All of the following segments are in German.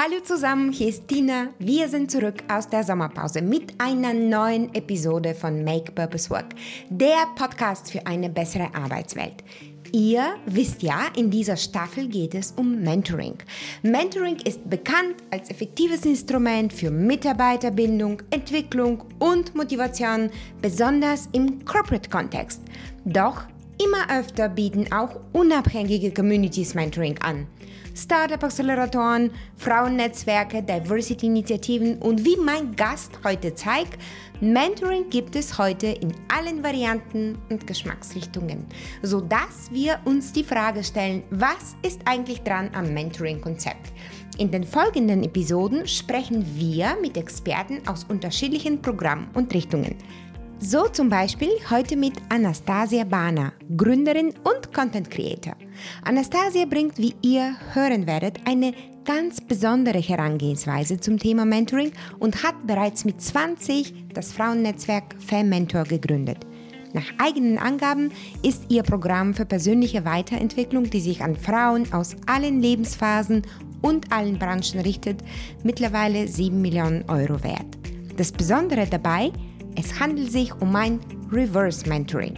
Hallo zusammen, hier ist Tina. Wir sind zurück aus der Sommerpause mit einer neuen Episode von Make Purpose Work, der Podcast für eine bessere Arbeitswelt. Ihr wisst ja, in dieser Staffel geht es um Mentoring. Mentoring ist bekannt als effektives Instrument für Mitarbeiterbindung, Entwicklung und Motivation, besonders im Corporate-Kontext. Doch immer öfter bieten auch unabhängige Communities Mentoring an. Startup-Acceleratoren, Frauennetzwerke, Diversity-Initiativen und wie mein Gast heute zeigt, Mentoring gibt es heute in allen Varianten und Geschmacksrichtungen, sodass wir uns die Frage stellen, was ist eigentlich dran am Mentoring-Konzept? In den folgenden Episoden sprechen wir mit Experten aus unterschiedlichen Programmen und Richtungen. So zum Beispiel heute mit Anastasia Bana, Gründerin und Content Creator. Anastasia bringt, wie ihr hören werdet, eine ganz besondere Herangehensweise zum Thema Mentoring und hat bereits mit 20 das Frauennetzwerk FemMentor gegründet. Nach eigenen Angaben ist ihr Programm für persönliche Weiterentwicklung, die sich an Frauen aus allen Lebensphasen und allen Branchen richtet, mittlerweile 7 Millionen Euro wert. Das Besondere dabei, es handelt sich um ein Reverse Mentoring.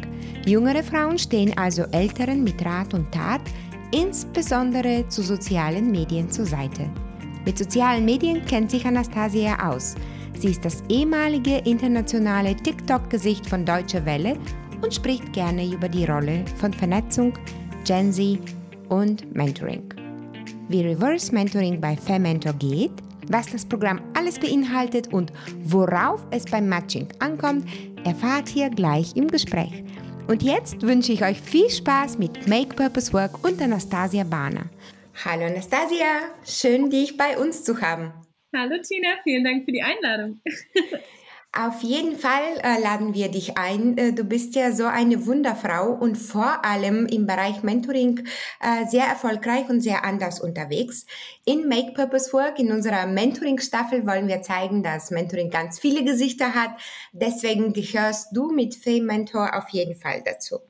Jüngere Frauen stehen also Älteren mit Rat und Tat, insbesondere zu sozialen Medien zur Seite. Mit sozialen Medien kennt sich Anastasia aus. Sie ist das ehemalige internationale TikTok-Gesicht von Deutsche Welle und spricht gerne über die Rolle von Vernetzung, Gen Z und Mentoring. Wie Reverse Mentoring bei Fementor geht, was das Programm alles beinhaltet und worauf es beim Matching ankommt, erfahrt ihr gleich im Gespräch. Und jetzt wünsche ich euch viel Spaß mit Make Purpose Work und Anastasia Bana. Hallo Anastasia, schön dich bei uns zu haben. Hallo Tina, vielen Dank für die Einladung. Auf jeden Fall äh, laden wir dich ein. Äh, du bist ja so eine Wunderfrau und vor allem im Bereich Mentoring äh, sehr erfolgreich und sehr anders unterwegs. In Make Purpose Work, in unserer Mentoring-Staffel, wollen wir zeigen, dass Mentoring ganz viele Gesichter hat. Deswegen gehörst du mit Fame Mentor auf jeden Fall dazu.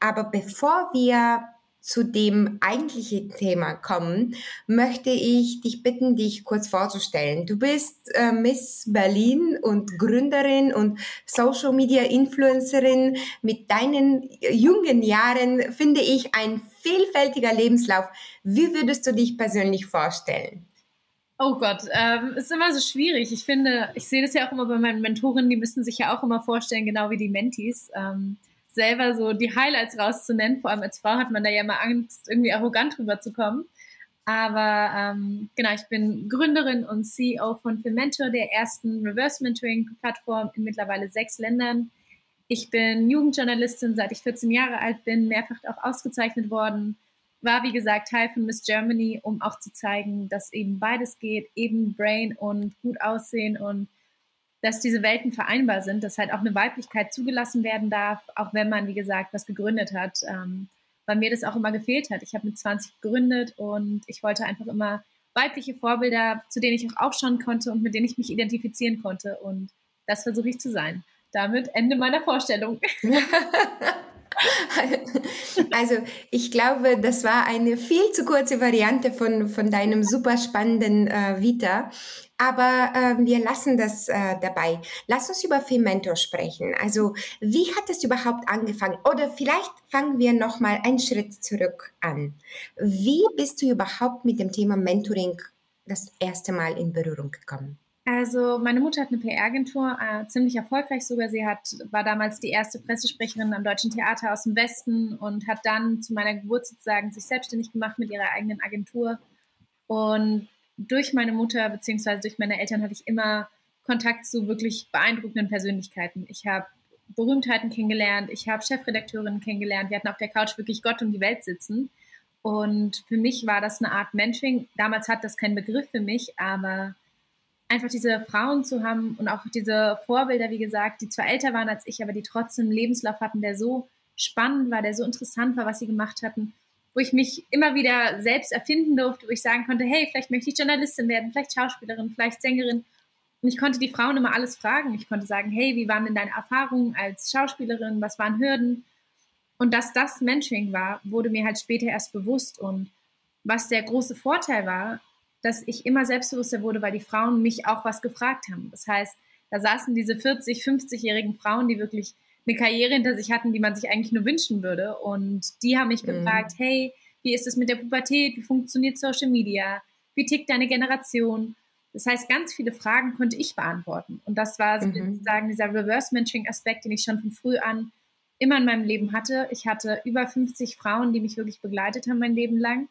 Aber bevor wir zu dem eigentlichen Thema kommen, möchte ich dich bitten, dich kurz vorzustellen. Du bist äh, Miss Berlin und Gründerin und Social Media Influencerin. Mit deinen jungen Jahren finde ich ein vielfältiger Lebenslauf. Wie würdest du dich persönlich vorstellen? Oh Gott, ähm, ist immer so schwierig. Ich finde, ich sehe das ja auch immer bei meinen Mentorinnen, die müssen sich ja auch immer vorstellen, genau wie die Mentees. Ähm, selber so die Highlights rauszunennen. Vor allem als Frau hat man da ja immer Angst, irgendwie arrogant rüberzukommen. Aber ähm, genau, ich bin Gründerin und CEO von Filmentor, der ersten Reverse Mentoring-Plattform in mittlerweile sechs Ländern. Ich bin Jugendjournalistin, seit ich 14 Jahre alt bin, mehrfach auch ausgezeichnet worden. War, wie gesagt, Teil von Miss Germany, um auch zu zeigen, dass eben beides geht, eben Brain und gut aussehen und dass diese Welten vereinbar sind, dass halt auch eine Weiblichkeit zugelassen werden darf, auch wenn man, wie gesagt, was gegründet hat. Ähm, weil mir das auch immer gefehlt hat. Ich habe mit 20 gegründet und ich wollte einfach immer weibliche Vorbilder, zu denen ich auch aufschauen konnte und mit denen ich mich identifizieren konnte. Und das versuche ich zu sein. Damit Ende meiner Vorstellung. Also ich glaube, das war eine viel zu kurze Variante von, von deinem super spannenden äh, Vita. Aber äh, wir lassen das äh, dabei. Lass uns über Fementor sprechen. Also wie hat es überhaupt angefangen? Oder vielleicht fangen wir noch mal einen Schritt zurück an. Wie bist du überhaupt mit dem Thema Mentoring das erste Mal in Berührung gekommen? Also meine Mutter hat eine PR-Agentur, äh, ziemlich erfolgreich sogar. Sie hat, war damals die erste Pressesprecherin am Deutschen Theater aus dem Westen und hat dann zu meiner Geburt sozusagen sich selbstständig gemacht mit ihrer eigenen Agentur. Und durch meine Mutter beziehungsweise durch meine Eltern hatte ich immer Kontakt zu wirklich beeindruckenden Persönlichkeiten. Ich habe Berühmtheiten kennengelernt, ich habe Chefredakteurinnen kennengelernt. Wir hatten auf der Couch wirklich Gott um die Welt sitzen. Und für mich war das eine Art Mentoring. Damals hat das keinen Begriff für mich, aber einfach diese Frauen zu haben und auch diese Vorbilder, wie gesagt, die zwar älter waren als ich, aber die trotzdem einen Lebenslauf hatten, der so spannend war, der so interessant war, was sie gemacht hatten, wo ich mich immer wieder selbst erfinden durfte, wo ich sagen konnte, hey, vielleicht möchte ich Journalistin werden, vielleicht Schauspielerin, vielleicht Sängerin. Und ich konnte die Frauen immer alles fragen. Ich konnte sagen, hey, wie waren denn deine Erfahrungen als Schauspielerin? Was waren Hürden? Und dass das Mentoring war, wurde mir halt später erst bewusst. Und was der große Vorteil war, dass ich immer selbstbewusster wurde, weil die Frauen mich auch was gefragt haben. Das heißt, da saßen diese 40, 50-jährigen Frauen, die wirklich eine Karriere hinter sich hatten, die man sich eigentlich nur wünschen würde. Und die haben mich mhm. gefragt, hey, wie ist es mit der Pubertät? Wie funktioniert Social Media? Wie tickt deine Generation? Das heißt, ganz viele Fragen konnte ich beantworten. Und das war mhm. sozusagen dieser Reverse-Mentoring-Aspekt, den ich schon von früh an immer in meinem Leben hatte. Ich hatte über 50 Frauen, die mich wirklich begleitet haben mein Leben lang.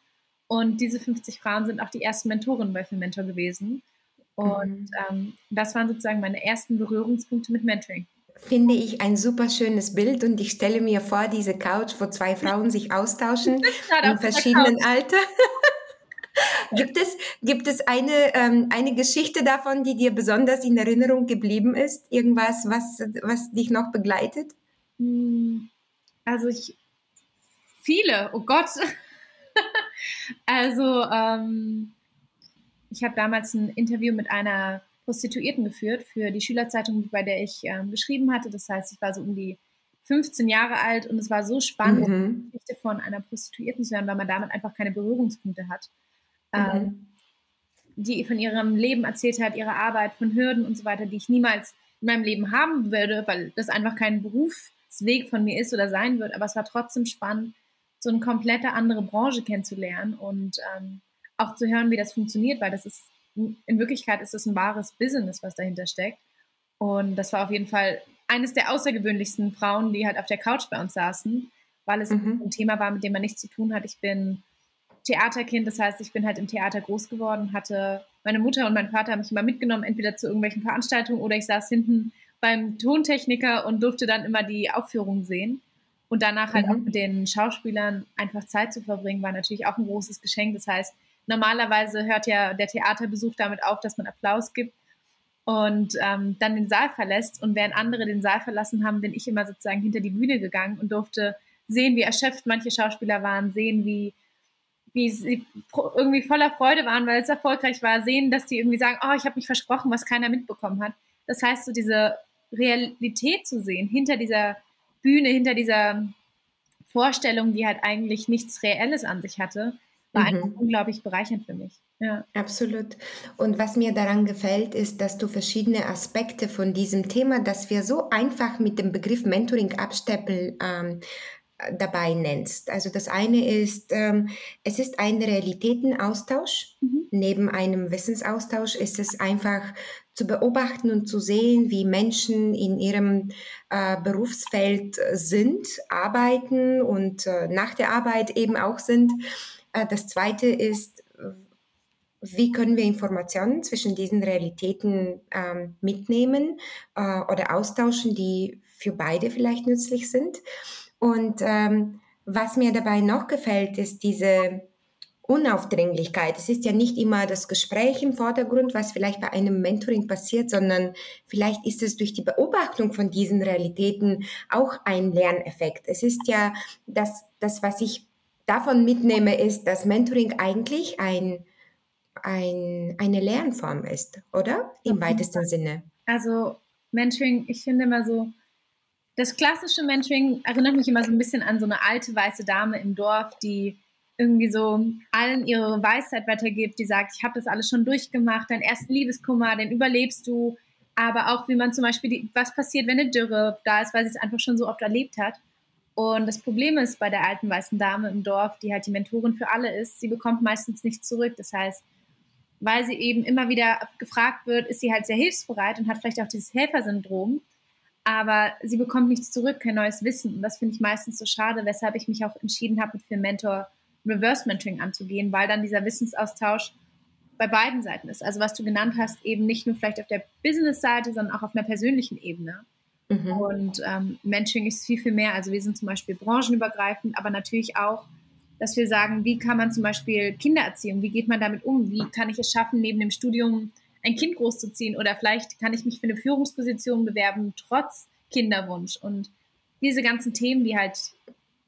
Und diese 50 Frauen sind auch die ersten Mentorinnen bei Mentor gewesen. Und mhm. ähm, das waren sozusagen meine ersten Berührungspunkte mit Mentoring. Finde ich ein super schönes Bild und ich stelle mir vor, diese Couch, wo zwei Frauen sich austauschen in verschiedenen Alter. gibt, es, gibt es eine, ähm, eine Geschichte davon, die dir besonders in Erinnerung geblieben ist? Irgendwas, was, was dich noch begleitet? Hm, also ich, viele, oh Gott. also ähm, ich habe damals ein Interview mit einer Prostituierten geführt für die Schülerzeitung, bei der ich ähm, geschrieben hatte. Das heißt, ich war so um die 15 Jahre alt und es war so spannend, mhm. die Geschichte von einer Prostituierten zu hören, weil man damit einfach keine Berührungspunkte hat. Mhm. Ähm, die von ihrem Leben erzählt hat, ihrer Arbeit, von Hürden und so weiter, die ich niemals in meinem Leben haben würde, weil das einfach kein Berufsweg von mir ist oder sein wird. Aber es war trotzdem spannend, so eine komplette andere Branche kennenzulernen und ähm, auch zu hören, wie das funktioniert, weil das ist, in Wirklichkeit ist es ein wahres Business, was dahinter steckt. Und das war auf jeden Fall eines der außergewöhnlichsten Frauen, die halt auf der Couch bei uns saßen, weil es mhm. ein Thema war, mit dem man nichts zu tun hat. Ich bin Theaterkind, das heißt, ich bin halt im Theater groß geworden, hatte meine Mutter und mein Vater haben mich immer mitgenommen, entweder zu irgendwelchen Veranstaltungen oder ich saß hinten beim Tontechniker und durfte dann immer die Aufführungen sehen. Und danach halt mhm. auch mit den Schauspielern einfach Zeit zu verbringen, war natürlich auch ein großes Geschenk. Das heißt, normalerweise hört ja der Theaterbesuch damit auf, dass man Applaus gibt und ähm, dann den Saal verlässt. Und während andere den Saal verlassen haben, bin ich immer sozusagen hinter die Bühne gegangen und durfte sehen, wie erschöpft manche Schauspieler waren, sehen, wie, wie sie irgendwie voller Freude waren, weil es erfolgreich war, sehen, dass die irgendwie sagen, oh, ich habe mich versprochen, was keiner mitbekommen hat. Das heißt, so diese Realität zu sehen, hinter dieser Bühne, hinter dieser Vorstellung, die halt eigentlich nichts Reelles an sich hatte, war mhm. einfach unglaublich bereichernd für mich. Ja. Absolut. Und was mir daran gefällt, ist, dass du verschiedene Aspekte von diesem Thema, das wir so einfach mit dem Begriff Mentoring absteppeln, ähm, dabei nennst. Also das eine ist, ähm, es ist ein Realitätenaustausch. Mhm. Neben einem Wissensaustausch ist es einfach zu beobachten und zu sehen, wie Menschen in ihrem äh, Berufsfeld sind, arbeiten und äh, nach der Arbeit eben auch sind. Äh, das zweite ist, wie können wir Informationen zwischen diesen Realitäten ähm, mitnehmen äh, oder austauschen, die für beide vielleicht nützlich sind. Und ähm, was mir dabei noch gefällt, ist diese Unaufdringlichkeit. Es ist ja nicht immer das Gespräch im Vordergrund, was vielleicht bei einem Mentoring passiert, sondern vielleicht ist es durch die Beobachtung von diesen Realitäten auch ein Lerneffekt. Es ist ja das, das was ich davon mitnehme, ist, dass Mentoring eigentlich ein, ein, eine Lernform ist, oder? Im weitesten Sinne. Also Mentoring, ich finde immer so, das klassische Mentoring erinnert mich immer so ein bisschen an so eine alte weiße Dame im Dorf, die irgendwie so allen ihre Weisheit weitergibt, die sagt, ich habe das alles schon durchgemacht, deinen ersten Liebeskummer, den überlebst du, aber auch wie man zum Beispiel, die, was passiert, wenn eine Dürre da ist, weil sie es einfach schon so oft erlebt hat. Und das Problem ist bei der alten weißen Dame im Dorf, die halt die Mentorin für alle ist, sie bekommt meistens nichts zurück. Das heißt, weil sie eben immer wieder gefragt wird, ist sie halt sehr hilfsbereit und hat vielleicht auch dieses Helfersyndrom aber sie bekommt nichts zurück, kein neues Wissen. Und das finde ich meistens so schade, weshalb ich mich auch entschieden habe, mit für Mentor Reverse Mentoring anzugehen, weil dann dieser Wissensaustausch bei beiden Seiten ist. Also was du genannt hast, eben nicht nur vielleicht auf der Business-Seite, sondern auch auf einer persönlichen Ebene. Mhm. Und ähm, Mentoring ist viel, viel mehr. Also wir sind zum Beispiel branchenübergreifend, aber natürlich auch, dass wir sagen, wie kann man zum Beispiel Kinder erziehen? Wie geht man damit um? Wie kann ich es schaffen, neben dem Studium ein Kind großzuziehen oder vielleicht kann ich mich für eine Führungsposition bewerben, trotz Kinderwunsch. Und diese ganzen Themen, die halt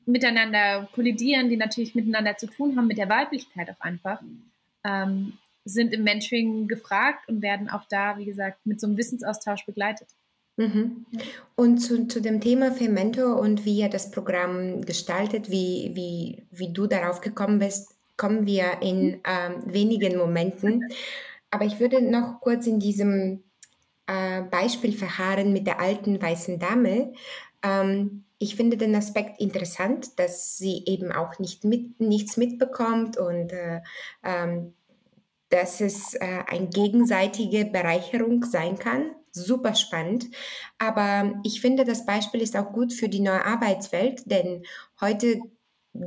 miteinander kollidieren, die natürlich miteinander zu tun haben, mit der Weiblichkeit auch einfach, ähm, sind im Mentoring gefragt und werden auch da, wie gesagt, mit so einem Wissensaustausch begleitet. Mhm. Und zu, zu dem Thema für Mentor und wie ihr das Programm gestaltet, wie, wie, wie du darauf gekommen bist, kommen wir in ähm, wenigen Momenten. Aber ich würde noch kurz in diesem äh, Beispiel verharren mit der alten weißen Dame. Ähm, ich finde den Aspekt interessant, dass sie eben auch nicht mit, nichts mitbekommt und äh, ähm, dass es äh, eine gegenseitige Bereicherung sein kann. Super spannend. Aber ich finde, das Beispiel ist auch gut für die neue Arbeitswelt, denn heute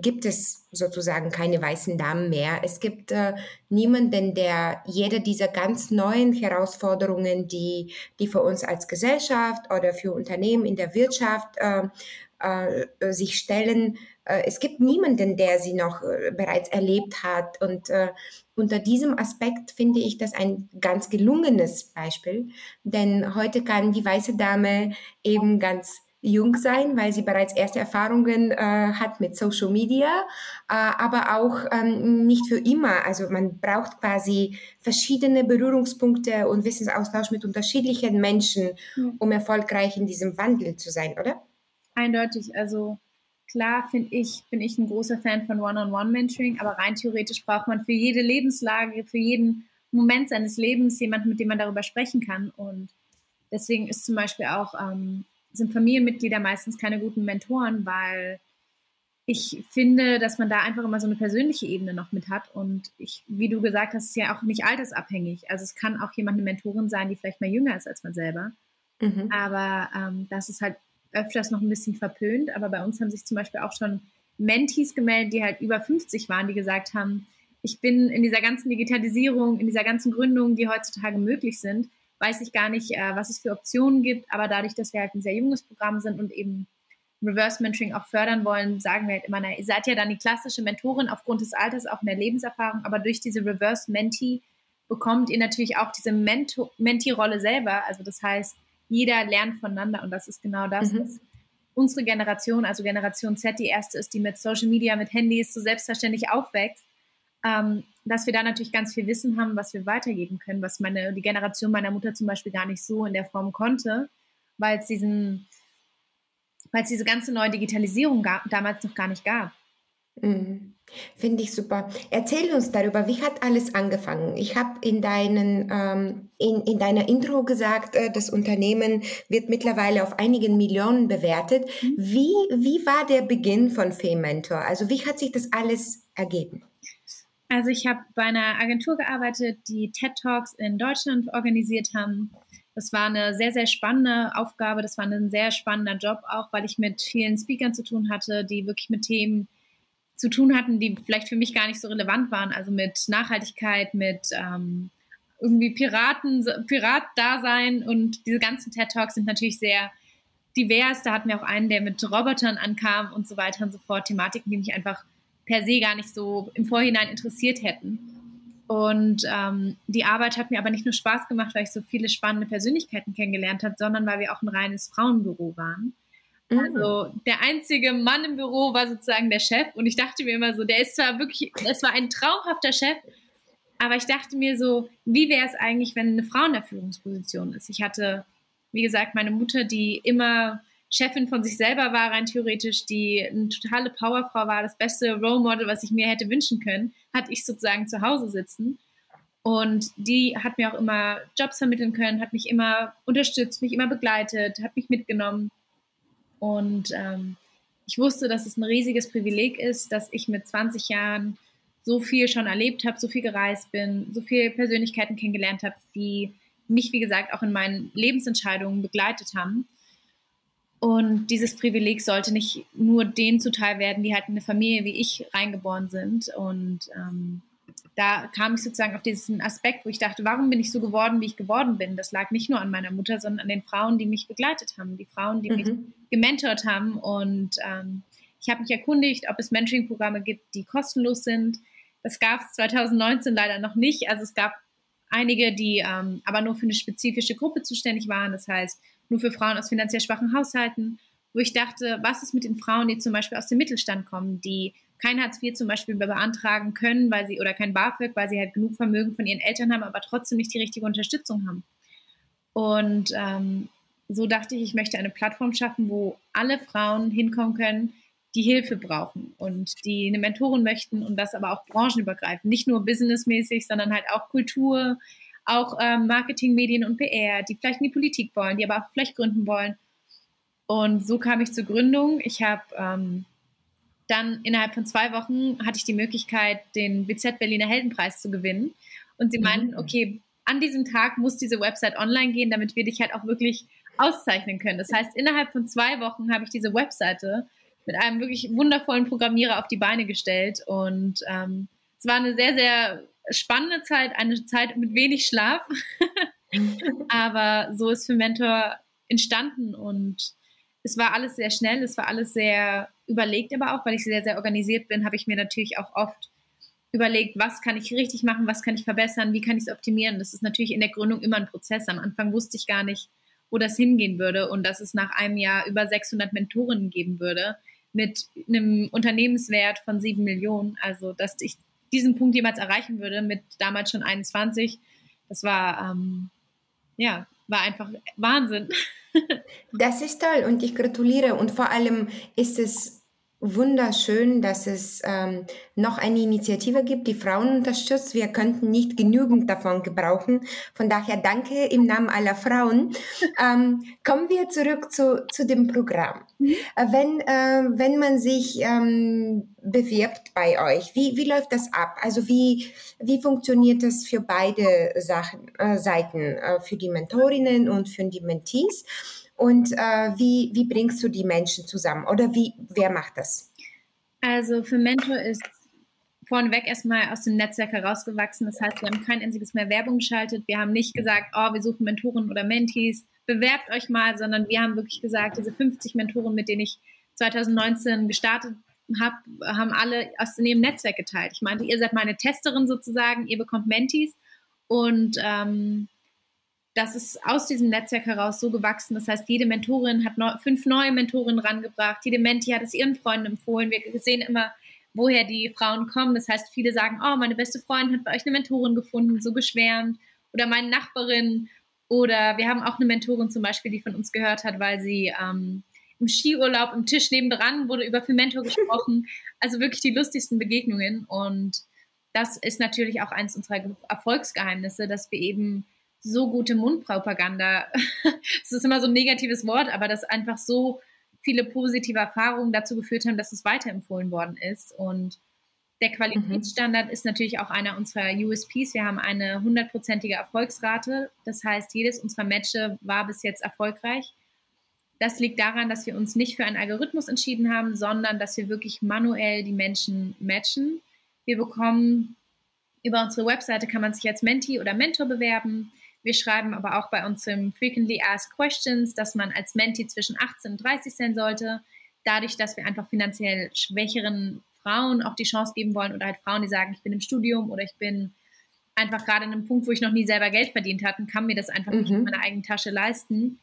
gibt es sozusagen keine weißen Damen mehr. Es gibt äh, niemanden, der jede dieser ganz neuen Herausforderungen, die, die für uns als Gesellschaft oder für Unternehmen in der Wirtschaft äh, äh, sich stellen, äh, es gibt niemanden, der sie noch äh, bereits erlebt hat. Und äh, unter diesem Aspekt finde ich das ein ganz gelungenes Beispiel, denn heute kann die weiße Dame eben ganz jung sein, weil sie bereits erste Erfahrungen äh, hat mit Social Media, äh, aber auch ähm, nicht für immer. Also man braucht quasi verschiedene Berührungspunkte und Wissensaustausch mit unterschiedlichen Menschen, um erfolgreich in diesem Wandel zu sein, oder? Eindeutig. Also klar finde ich, bin ich ein großer Fan von One-on-One-Mentoring, aber rein theoretisch braucht man für jede Lebenslage, für jeden Moment seines Lebens jemanden, mit dem man darüber sprechen kann. Und deswegen ist zum Beispiel auch ähm, sind Familienmitglieder meistens keine guten Mentoren, weil ich finde, dass man da einfach immer so eine persönliche Ebene noch mit hat. Und ich, wie du gesagt hast, ist ja auch nicht altersabhängig. Also es kann auch jemand eine Mentorin sein, die vielleicht mal jünger ist als man selber. Mhm. Aber ähm, das ist halt öfters noch ein bisschen verpönt. Aber bei uns haben sich zum Beispiel auch schon Mentees gemeldet, die halt über 50 waren, die gesagt haben, ich bin in dieser ganzen Digitalisierung, in dieser ganzen Gründung, die heutzutage möglich sind, weiß ich gar nicht, äh, was es für Optionen gibt. Aber dadurch, dass wir halt ein sehr junges Programm sind und eben Reverse Mentoring auch fördern wollen, sagen wir halt immer, na, ihr seid ja dann die klassische Mentorin aufgrund des Alters, auch mehr Lebenserfahrung, aber durch diese Reverse Mentee bekommt ihr natürlich auch diese Mentee-Rolle selber. Also das heißt, jeder lernt voneinander und das ist genau das, mhm. was unsere Generation, also Generation Z, die erste ist, die mit Social Media, mit Handys so selbstverständlich aufwächst, ähm, dass wir da natürlich ganz viel Wissen haben, was wir weitergeben können, was meine, die Generation meiner Mutter zum Beispiel gar nicht so in der Form konnte, weil es diesen, weil es diese ganze neue Digitalisierung gab, damals noch gar nicht gab. Mhm. Finde ich super. Erzähl uns darüber, wie hat alles angefangen? Ich habe in, deinen, ähm, in, in deiner Intro gesagt, äh, das Unternehmen wird mittlerweile auf einigen Millionen bewertet. Mhm. Wie, wie war der Beginn von Mentor? Also wie hat sich das alles ergeben? Also ich habe bei einer Agentur gearbeitet, die TED Talks in Deutschland organisiert haben. Das war eine sehr, sehr spannende Aufgabe. Das war ein sehr spannender Job auch, weil ich mit vielen Speakern zu tun hatte, die wirklich mit Themen zu tun hatten, die vielleicht für mich gar nicht so relevant waren. Also mit Nachhaltigkeit, mit ähm, irgendwie Piraten, Pirat-Dasein und diese ganzen TED Talks sind natürlich sehr divers. Da hatten wir auch einen, der mit Robotern ankam und so weiter und so fort. Thematiken, die mich einfach per se gar nicht so im Vorhinein interessiert hätten. Und ähm, die Arbeit hat mir aber nicht nur Spaß gemacht, weil ich so viele spannende Persönlichkeiten kennengelernt habe, sondern weil wir auch ein reines Frauenbüro waren. Mhm. Also der einzige Mann im Büro war sozusagen der Chef und ich dachte mir immer so, der ist zwar wirklich, es war ein traumhafter Chef, aber ich dachte mir so, wie wäre es eigentlich, wenn eine Frau in der Führungsposition ist? Ich hatte, wie gesagt, meine Mutter, die immer Chefin von sich selber war, rein theoretisch, die eine totale Powerfrau war, das beste Role Model, was ich mir hätte wünschen können, hatte ich sozusagen zu Hause sitzen. Und die hat mir auch immer Jobs vermitteln können, hat mich immer unterstützt, mich immer begleitet, hat mich mitgenommen. Und ähm, ich wusste, dass es ein riesiges Privileg ist, dass ich mit 20 Jahren so viel schon erlebt habe, so viel gereist bin, so viele Persönlichkeiten kennengelernt habe, die mich, wie gesagt, auch in meinen Lebensentscheidungen begleitet haben. Und dieses Privileg sollte nicht nur denen zuteil werden, die halt in eine Familie wie ich reingeboren sind. Und ähm, da kam ich sozusagen auf diesen Aspekt, wo ich dachte, warum bin ich so geworden, wie ich geworden bin? Das lag nicht nur an meiner Mutter, sondern an den Frauen, die mich begleitet haben, die Frauen, die mhm. mich gementort haben. Und ähm, ich habe mich erkundigt, ob es Mentoring-Programme gibt, die kostenlos sind. Das gab es 2019 leider noch nicht. Also es gab einige, die ähm, aber nur für eine spezifische Gruppe zuständig waren. Das heißt, nur für Frauen aus finanziell schwachen Haushalten, wo ich dachte, was ist mit den Frauen, die zum Beispiel aus dem Mittelstand kommen, die kein Hartz IV zum Beispiel beantragen können, weil sie oder kein BAföG, weil sie halt genug Vermögen von ihren Eltern haben, aber trotzdem nicht die richtige Unterstützung haben. Und ähm, so dachte ich, ich möchte eine Plattform schaffen, wo alle Frauen hinkommen können, die Hilfe brauchen und die eine Mentorin möchten und das aber auch branchenübergreifend, nicht nur businessmäßig, sondern halt auch Kultur, auch ähm, Marketing, Medien und PR, die vielleicht in die Politik wollen, die aber auch vielleicht gründen wollen. Und so kam ich zur Gründung. Ich habe ähm, dann innerhalb von zwei Wochen hatte ich die Möglichkeit, den BZ Berliner Heldenpreis zu gewinnen. Und sie mhm. meinten, okay, an diesem Tag muss diese Website online gehen, damit wir dich halt auch wirklich auszeichnen können. Das heißt, innerhalb von zwei Wochen habe ich diese Webseite mit einem wirklich wundervollen Programmierer auf die Beine gestellt. Und ähm, es war eine sehr, sehr spannende Zeit, eine Zeit mit wenig Schlaf. Aber so ist für Mentor entstanden und es war alles sehr schnell, es war alles sehr überlegt, aber auch, weil ich sehr, sehr organisiert bin, habe ich mir natürlich auch oft überlegt, was kann ich richtig machen, was kann ich verbessern, wie kann ich es optimieren. Das ist natürlich in der Gründung immer ein Prozess. Am Anfang wusste ich gar nicht, wo das hingehen würde und dass es nach einem Jahr über 600 Mentorinnen geben würde mit einem Unternehmenswert von 7 Millionen. Also, dass ich diesen Punkt jemals erreichen würde mit damals schon 21, das war, ähm, ja, war einfach Wahnsinn. das ist toll und ich gratuliere und vor allem ist es wunderschön, dass es ähm, noch eine Initiative gibt, die Frauen unterstützt. Wir könnten nicht genügend davon gebrauchen. Von daher danke im Namen aller Frauen. Ähm, kommen wir zurück zu, zu dem Programm. Mhm. Äh, wenn, äh, wenn man sich ähm, bewirbt bei euch, wie, wie läuft das ab? Also wie, wie funktioniert das für beide Sachen, äh, Seiten, äh, für die Mentorinnen und für die Mentees? Und äh, wie, wie bringst du die Menschen zusammen? Oder wie, wer macht das? Also für Mentor ist vorneweg erstmal aus dem Netzwerk herausgewachsen. Das heißt, wir haben kein einziges mehr Werbung geschaltet. Wir haben nicht gesagt, oh, wir suchen Mentoren oder Mentees, bewerbt euch mal, sondern wir haben wirklich gesagt, diese 50 Mentoren, mit denen ich 2019 gestartet habe, haben alle aus dem Netzwerk geteilt. Ich meinte, ihr seid meine Testerin sozusagen, ihr bekommt Mentees und ähm, das ist aus diesem Netzwerk heraus so gewachsen. Das heißt, jede Mentorin hat neu, fünf neue Mentorinnen rangebracht, jede Menti hat es ihren Freunden empfohlen. Wir sehen immer, woher die Frauen kommen. Das heißt, viele sagen, oh, meine beste Freundin hat bei euch eine Mentorin gefunden, so geschwärmt. Oder meine Nachbarin. Oder wir haben auch eine Mentorin zum Beispiel, die von uns gehört hat, weil sie ähm, im Skiurlaub im Tisch nebendran wurde über für Mentor gesprochen. Also wirklich die lustigsten Begegnungen. Und das ist natürlich auch eins unserer Erfolgsgeheimnisse, dass wir eben so gute Mundpropaganda. Es ist immer so ein negatives Wort, aber dass einfach so viele positive Erfahrungen dazu geführt haben, dass es weiterempfohlen worden ist. Und der Qualitätsstandard mhm. ist natürlich auch einer unserer USPs. Wir haben eine hundertprozentige Erfolgsrate. Das heißt, jedes unserer Matches war bis jetzt erfolgreich. Das liegt daran, dass wir uns nicht für einen Algorithmus entschieden haben, sondern dass wir wirklich manuell die Menschen matchen. Wir bekommen über unsere Webseite kann man sich als Menti oder Mentor bewerben. Wir schreiben aber auch bei uns im Frequently Asked Questions, dass man als Menti zwischen 18 und 30 sein sollte. Dadurch, dass wir einfach finanziell schwächeren Frauen auch die Chance geben wollen oder halt Frauen, die sagen, ich bin im Studium oder ich bin einfach gerade an einem Punkt, wo ich noch nie selber Geld verdient hatte und kann mir das einfach mhm. nicht in meiner eigenen Tasche leisten.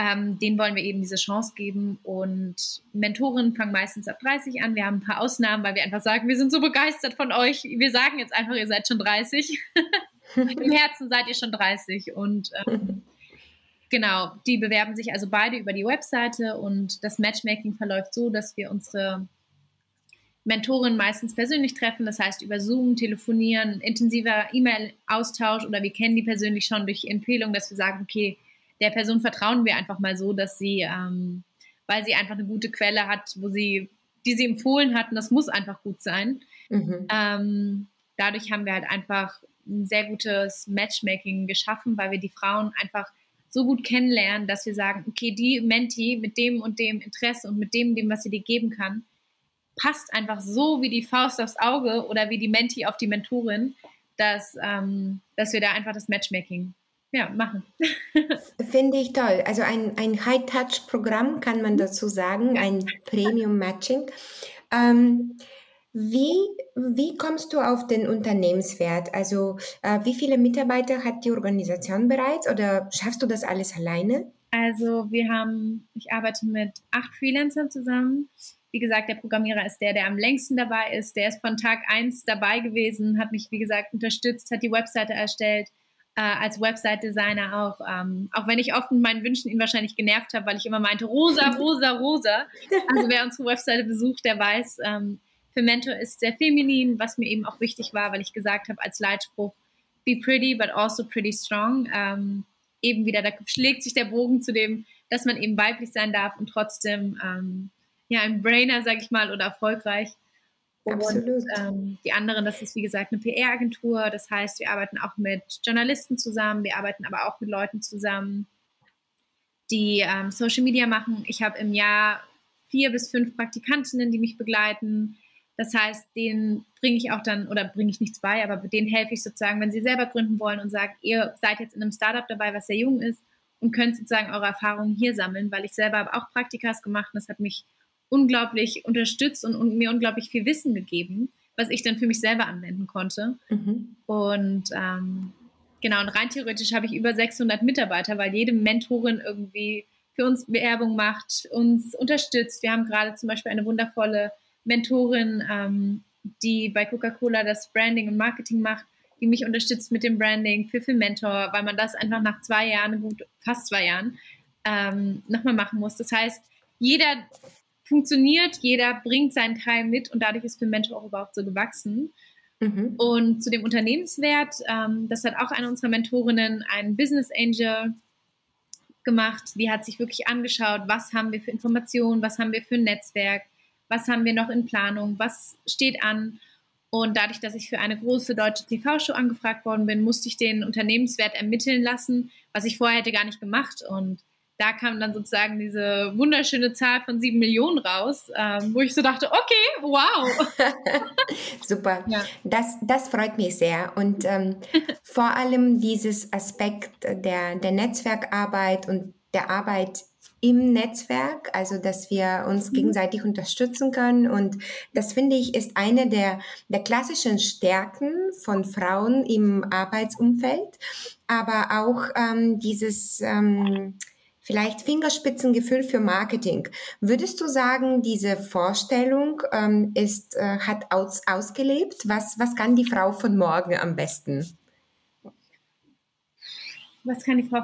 Ähm, denen wollen wir eben diese Chance geben. Und Mentoren fangen meistens ab 30 an. Wir haben ein paar Ausnahmen, weil wir einfach sagen, wir sind so begeistert von euch. Wir sagen jetzt einfach, ihr seid schon 30. Im Herzen seid ihr schon 30 und ähm, genau, die bewerben sich also beide über die Webseite und das Matchmaking verläuft so, dass wir unsere Mentoren meistens persönlich treffen, das heißt über Zoom, telefonieren, intensiver E-Mail-Austausch oder wir kennen die persönlich schon durch Empfehlung, dass wir sagen, okay, der Person vertrauen wir einfach mal so, dass sie, ähm, weil sie einfach eine gute Quelle hat, wo sie, die sie empfohlen hat, und das muss einfach gut sein. Mhm. Ähm, dadurch haben wir halt einfach ein sehr gutes Matchmaking geschaffen, weil wir die Frauen einfach so gut kennenlernen, dass wir sagen, okay, die Menti mit dem und dem Interesse und mit dem, dem, was sie dir geben kann, passt einfach so wie die Faust aufs Auge oder wie die Menti auf die Mentorin, dass, ähm, dass wir da einfach das Matchmaking ja, machen. Finde ich toll. Also ein, ein High-Touch-Programm kann man dazu sagen, ein Premium-Matching. Ähm, wie, wie kommst du auf den Unternehmenswert? Also äh, wie viele Mitarbeiter hat die Organisation bereits oder schaffst du das alles alleine? Also wir haben, ich arbeite mit acht Freelancern zusammen. Wie gesagt, der Programmierer ist der, der am längsten dabei ist. Der ist von Tag eins dabei gewesen, hat mich, wie gesagt, unterstützt, hat die Webseite erstellt. äh, als Website-Designer auch. Ähm, auch wenn ich oft mit meinen Wünschen ihn wahrscheinlich genervt habe, weil ich immer meinte, rosa, rosa, rosa. Also wer unsere Webseite besucht, der weiß, ähm, für Mentor ist sehr feminin, was mir eben auch wichtig war, weil ich gesagt habe als Leitspruch, be pretty, but also pretty strong. Ähm, eben wieder, da schlägt sich der Bogen zu dem, dass man eben weiblich sein darf und trotzdem ähm, ja ein Brainer, sag ich mal, oder erfolgreich. Absolut. Und ähm, die anderen, das ist wie gesagt eine PR-Agentur. Das heißt, wir arbeiten auch mit Journalisten zusammen, wir arbeiten aber auch mit Leuten zusammen, die ähm, Social Media machen. Ich habe im Jahr vier bis fünf Praktikantinnen, die mich begleiten. Das heißt, denen bringe ich auch dann, oder bringe ich nichts bei, aber denen helfe ich sozusagen, wenn sie selber gründen wollen und sagen, ihr seid jetzt in einem Startup dabei, was sehr jung ist und könnt sozusagen eure Erfahrungen hier sammeln, weil ich selber habe auch Praktikas gemacht und das hat mich unglaublich unterstützt und, und, mir unglaublich viel Wissen gegeben, was ich dann für mich selber anwenden konnte. Mhm. Und ähm, genau, und rein theoretisch habe ich über 600 Mitarbeiter, weil jede Mentorin irgendwie für uns Werbung macht, uns unterstützt. Wir haben gerade zum Beispiel eine wundervolle Mentorin, ähm, die bei Coca-Cola das Branding und Marketing macht, die mich unterstützt mit dem Branding für, für Mentor, weil man das einfach nach zwei Jahren, gut, fast zwei Jahren, ähm, nochmal machen muss. Das heißt, jeder funktioniert, jeder bringt seinen Teil mit und dadurch ist für Mentor auch überhaupt so gewachsen. Mhm. Und zu dem Unternehmenswert, ähm, das hat auch eine unserer Mentorinnen, ein Business Angel, gemacht. Die hat sich wirklich angeschaut, was haben wir für Informationen, was haben wir für ein Netzwerk, was haben wir noch in Planung, was steht an. Und dadurch, dass ich für eine große deutsche TV-Show angefragt worden bin, musste ich den Unternehmenswert ermitteln lassen, was ich vorher hätte gar nicht gemacht. Und da kam dann sozusagen diese wunderschöne Zahl von sieben Millionen raus, ähm, wo ich so dachte, okay, wow. Super, ja. das, das freut mich sehr. Und ähm, vor allem dieses Aspekt der, der Netzwerkarbeit und der Arbeit im Netzwerk, also dass wir uns mhm. gegenseitig unterstützen können. Und das finde ich ist eine der, der klassischen Stärken von Frauen im Arbeitsumfeld, aber auch ähm, dieses ähm, vielleicht Fingerspitzengefühl für Marketing. Würdest du sagen, diese Vorstellung ähm, ist, äh, hat aus, ausgelebt? Was, was kann die Frau von morgen am besten? Was kann die Frau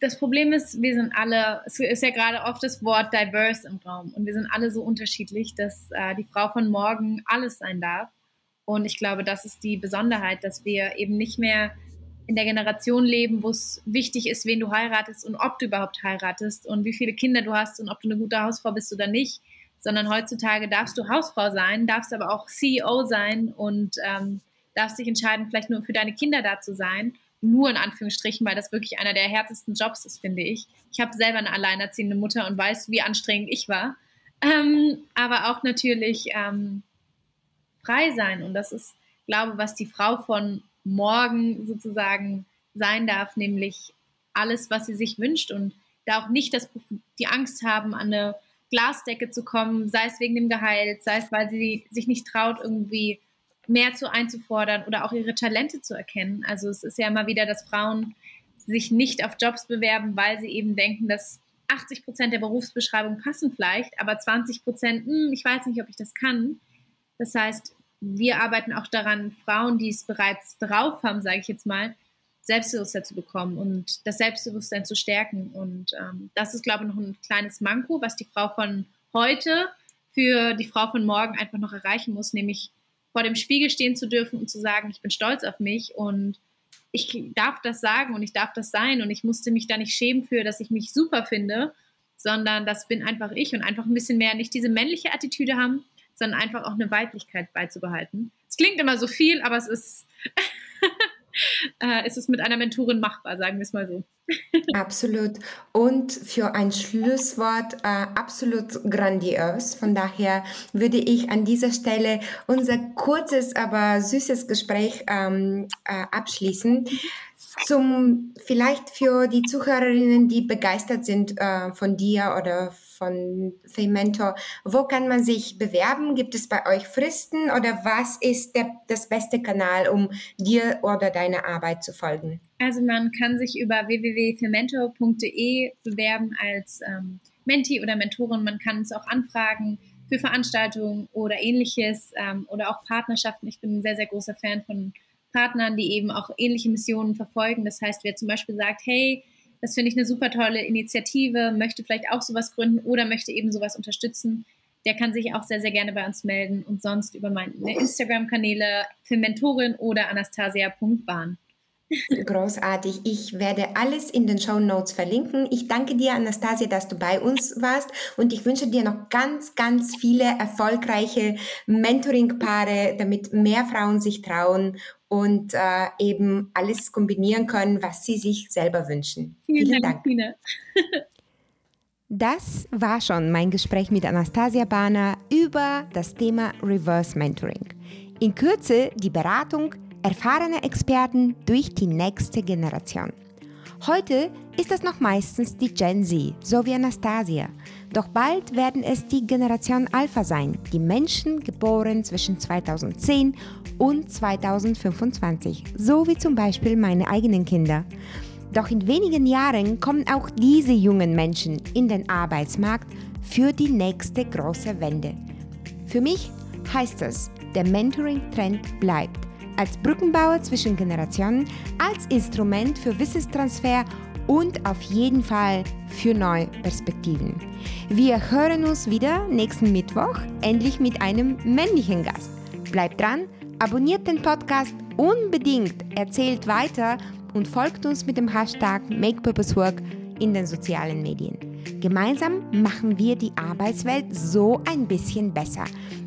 das Problem ist, wir sind alle, es ist ja gerade oft das Wort diverse im Raum und wir sind alle so unterschiedlich, dass äh, die Frau von morgen alles sein darf. Und ich glaube, das ist die Besonderheit, dass wir eben nicht mehr in der Generation leben, wo es wichtig ist, wen du heiratest und ob du überhaupt heiratest und wie viele Kinder du hast und ob du eine gute Hausfrau bist oder nicht, sondern heutzutage darfst du Hausfrau sein, darfst aber auch CEO sein und ähm, darfst dich entscheiden, vielleicht nur für deine Kinder da zu sein. Nur in Anführungsstrichen, weil das wirklich einer der härtesten Jobs ist, finde ich. Ich habe selber eine alleinerziehende Mutter und weiß, wie anstrengend ich war. Ähm, aber auch natürlich ähm, frei sein. Und das ist, glaube ich, was die Frau von morgen sozusagen sein darf, nämlich alles, was sie sich wünscht und da auch nicht das, die Angst haben, an eine Glasdecke zu kommen, sei es wegen dem Gehalt, sei es, weil sie sich nicht traut, irgendwie mehr zu einzufordern oder auch ihre Talente zu erkennen. Also es ist ja immer wieder, dass Frauen sich nicht auf Jobs bewerben, weil sie eben denken, dass 80 Prozent der Berufsbeschreibung passen vielleicht, aber 20 Prozent, hm, ich weiß nicht, ob ich das kann. Das heißt, wir arbeiten auch daran, Frauen, die es bereits drauf haben, sage ich jetzt mal, Selbstbewusstsein zu bekommen und das Selbstbewusstsein zu stärken. Und ähm, das ist, glaube ich, noch ein kleines Manko, was die Frau von heute für die Frau von morgen einfach noch erreichen muss, nämlich vor dem Spiegel stehen zu dürfen und zu sagen, ich bin stolz auf mich und ich darf das sagen und ich darf das sein und ich musste mich da nicht schämen für, dass ich mich super finde, sondern das bin einfach ich und einfach ein bisschen mehr nicht diese männliche Attitüde haben, sondern einfach auch eine Weiblichkeit beizubehalten. Es klingt immer so viel, aber es ist, äh, es ist mit einer Mentorin machbar, sagen wir es mal so. absolut. Und für ein Schlusswort äh, absolut grandios. Von daher würde ich an dieser Stelle unser kurzes, aber süßes Gespräch ähm, äh, abschließen. Zum vielleicht für die Zuhörerinnen, die begeistert sind äh, von dir oder von Fementor, wo kann man sich bewerben? Gibt es bei euch Fristen oder was ist der, das beste Kanal, um dir oder deiner Arbeit zu folgen? Also man kann sich über www.fementor.de bewerben als ähm, Menti oder Mentorin. Man kann uns auch anfragen für Veranstaltungen oder ähnliches ähm, oder auch Partnerschaften. Ich bin ein sehr, sehr großer Fan von Partnern, die eben auch ähnliche Missionen verfolgen. Das heißt, wer zum Beispiel sagt, hey, das finde ich eine super tolle Initiative, möchte vielleicht auch sowas gründen oder möchte eben sowas unterstützen, der kann sich auch sehr, sehr gerne bei uns melden und sonst über meine Instagram-Kanäle für Mentorin oder anastasia.bahn. Großartig. Ich werde alles in den Show Notes verlinken. Ich danke dir, Anastasia, dass du bei uns warst und ich wünsche dir noch ganz, ganz viele erfolgreiche Mentoring-Paare, damit mehr Frauen sich trauen und äh, eben alles kombinieren können, was sie sich selber wünschen. Vielen, Vielen Dank, Dank. Das war schon mein Gespräch mit Anastasia Bana über das Thema Reverse Mentoring. In Kürze die Beratung erfahrener Experten durch die nächste Generation. Heute ist es noch meistens die Gen Z, so wie Anastasia. Doch bald werden es die Generation Alpha sein, die Menschen geboren zwischen 2010 und 2025, so wie zum Beispiel meine eigenen Kinder. Doch in wenigen Jahren kommen auch diese jungen Menschen in den Arbeitsmarkt für die nächste große Wende. Für mich heißt es, der Mentoring-Trend bleibt. Als Brückenbauer zwischen Generationen, als Instrument für Wissenstransfer und auf jeden Fall für neue Perspektiven. Wir hören uns wieder nächsten Mittwoch, endlich mit einem männlichen Gast. Bleibt dran, abonniert den Podcast unbedingt, erzählt weiter und folgt uns mit dem Hashtag MakePurposeWork in den sozialen Medien. Gemeinsam machen wir die Arbeitswelt so ein bisschen besser.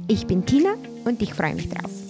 Ich bin Tina und ich freue mich drauf.